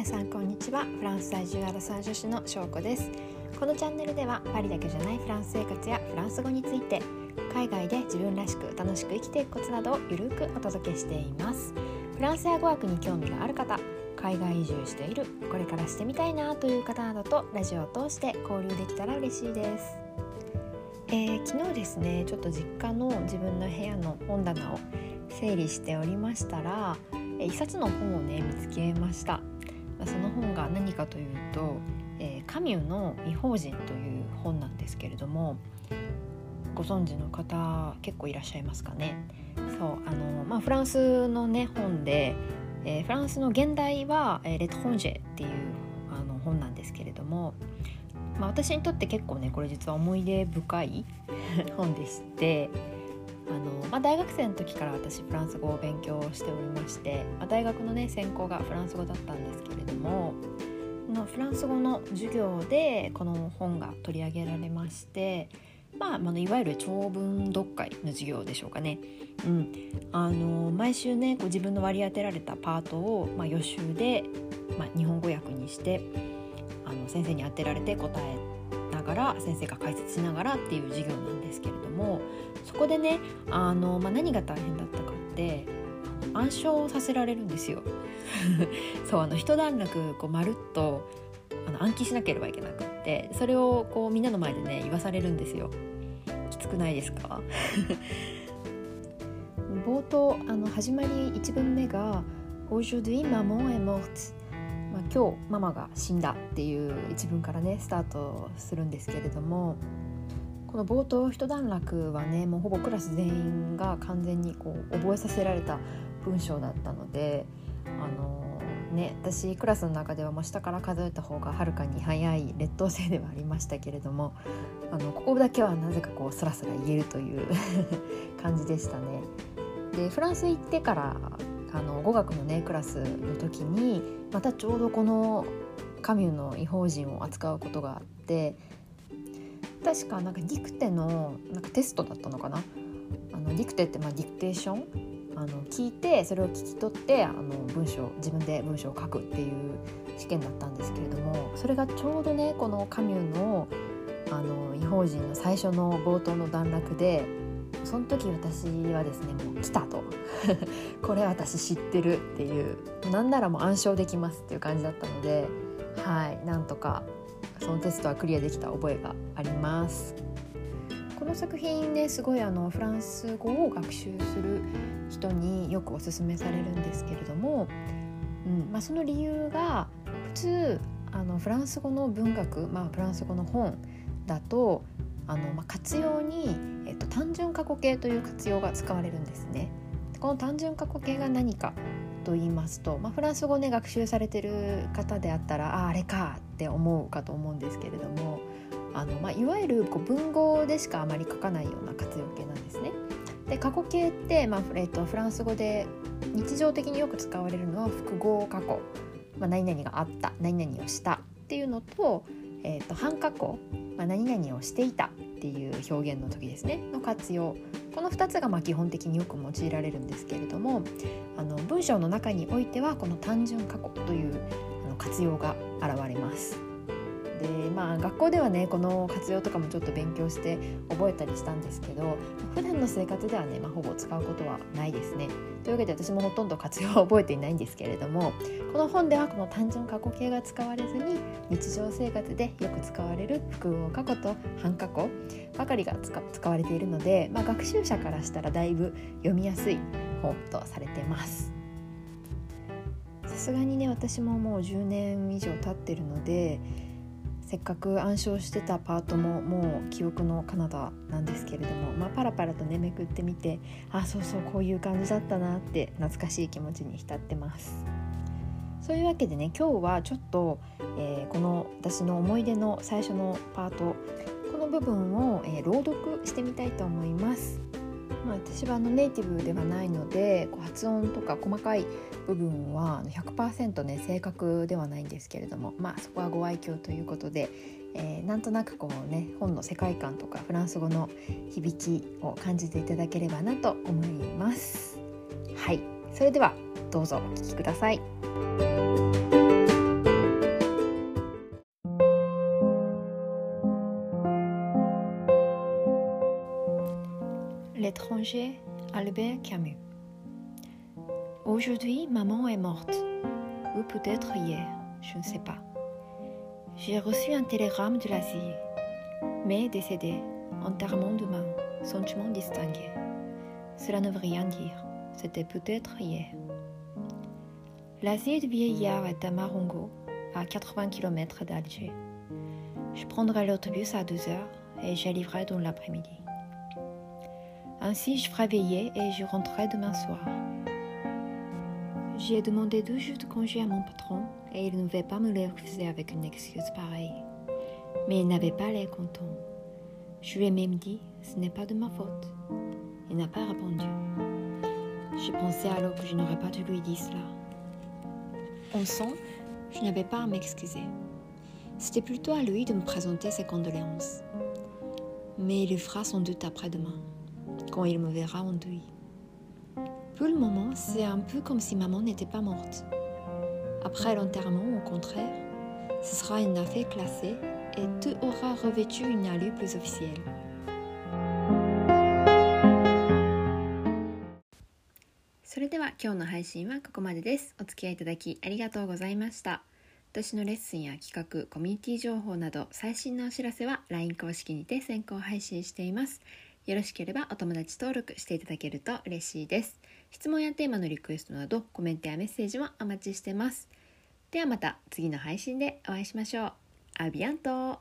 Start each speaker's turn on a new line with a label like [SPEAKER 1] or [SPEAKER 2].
[SPEAKER 1] 皆さんこんにちは。フランス在住アラサー女子のしょうこです。このチャンネルではパリだけじゃないフランス生活やフランス語について海外で自分らしく楽しく生きていくコツなどをゆるくお届けしています。フランスや語学に興味がある方海外移住しているこれからしてみたいなという方などとラジオを通して交流できたら嬉しいです。えー、昨日ですねちょっと実家の自分の部屋の本棚を整理しておりましたら一冊の本をね見つけました。その本が何かというと、えー、カミュの「異邦人」という本なんですけれどもご存知の方結構いらっしゃいますかね？そうあの、まあ、フランスのね本で、えー、フランスの現代は「えー、レトロンジェ」っていうあの本なんですけれども、まあ、私にとって結構ねこれ実は思い出深い 本でしてあの、まあ、大学生の時から私フランス語を勉強しておりまして、まあ、大学のね専攻がフランス語だったんですけれどものフランス語の授業でこの本が取り上げられましてまあ、まあ、いわゆる長文読解の授業でしょうかね。うん、あの毎週ねこう自分の割り当てられたパートを、まあ、予習で、まあ、日本語訳にしてあの先生に当てられて答えながら先生が解説しながらっていう授業なんですけれどもそこでねあの、まあ、何が大変だったかって暗唱させられるんですよ。そうあの一段落こうまるっとあの暗記しなければいけなくってそれをこうみんなの前でね言わされるんですよ。きつくないですか？冒頭あの始まり1文目が「Aujourd'hui maman est morte」まあ、今日ママが死んだっていう一文からねスタートするんですけれどもこの冒頭一段落はねもうほぼクラス全員が完全にこう覚えさせられた文章だったのであのね私クラスの中ではもう下から数えた方がはるかに早い劣等生ではありましたけれどもあのここだけはなぜかこうスラスラ言えるという 感じでしたね。でフランス行ってからあの語学のねクラスの時にまたちょうどこのカミュの異邦人を扱うことがあって確かなんかディクテのなんかテストだったのかな？あのディクテってまあディクテーション？あの聞いてそれを聞き取ってあの文章自分で文章を書くっていう試験だったんですけれどもそれがちょうどねこのカミュのあの異邦人の最初の冒頭の段落でその時私はですねもう来たと。これ私知ってるっていうなんならもう暗唱できますっていう感じだったのではいなんとかそのテストはクリアできた覚えがありますこの作品ねすごいあのフランス語を学習する人によくおすすめされるんですけれども、うんまあ、その理由が普通あのフランス語の文学、まあ、フランス語の本だとあの、まあ、活用に、えっと、単純過去形という活用が使われるんですね。この単純過去形が何かと言いますと、まあ、フランス語ね学習されてる方であったらああれかって思うかと思うんですけれどもあの、まあ、いわゆるこう文語でしかあまり書かないような活用形なんですね。で過去形って、まあえっと、フランス語で日常的によく使われるのは複合過去、まあ、何々があった何々をしたっていうのと,、えっと半過去、まあ、何々をしていた。っていう表現の時ですねの活用この2つがま基本的によく用いられるんですけれどもあの文章の中においてはこの単純過去というあの活用が現れます。まあ学校ではねこの活用とかもちょっと勉強して覚えたりしたんですけど普段の生活ではね、まあ、ほぼ使うことはないですね。というわけで私もほとんど活用は覚えていないんですけれどもこの本ではこの単純過去形が使われずに日常生活でよく使われる複合過去と半過去ばかりが使われているので、まあ、学習者からしたらだいぶ読みやすい本とされてます。さすがにね私ももう10年以上経ってるのでせっかく暗唱してたパートももう記憶の彼方なんですけれども、まあ、パラパラとねめくってみてあそうそうこういう感じだったなって懐かしい気持ちに浸ってます。そういうわけでね今日はちょっと、えー、この私の思い出の最初のパートこの部分を、えー、朗読してみたいと思います。まあ、私はあのネイティブではないのでこう発音とか細かい部分は100%ね正確ではないんですけれどもまあそこはご愛嬌ということで、えー、なんとなくこうね本の世界観とかフランス語の響きを感じていただければなと思います。はいそれではどうぞお聴きください。L'étranger Albert Camus. Aujourd'hui, maman est morte, ou peut-être hier, je ne sais pas. J'ai reçu un télégramme de l'Asie, mais décédé, enterrement demain, sentiment distingué. Cela ne veut rien dire, c'était peut-être hier. L'Asie de vieillard est à Marongo, à 80 km d'Alger. Je prendrai l'autobus à 2 heures et j'arriverai dans l'après-midi. Ainsi, je ferai veiller et je rentrerai demain soir. J'ai demandé deux jours de congé à mon patron et il ne veut pas me les refuser avec une excuse pareille. Mais il n'avait pas l'air content. Je lui ai même dit ce n'est pas de ma faute. Il n'a pas répondu. J'ai pensé alors que je n'aurais pas dû lui dire cela. En somme, je n'avais pas à m'excuser. C'était plutôt à lui de me présenter ses condoléances. Mais il le fera sans doute après-demain, quand il me verra en deuil. Pour le moment, c'est un peu comme si maman n'était pas morte. Après l'enterrement, au contraire, ce sera une affaire classée et tout aura revêtu une allure plus officielle. それでは今日の配信はここまでです。お付き合いいただきありがとうございました。私のレッスンや企画、コミュニティ情報など最新のお知らせは LINE 公式にて先行配信しています。よろしければお友達登録していただけると嬉しいです。質問やテーマのリクエストなどコメントやメッセージもお待ちしてます。ではまた次の配信でお会いしましょう。アビアント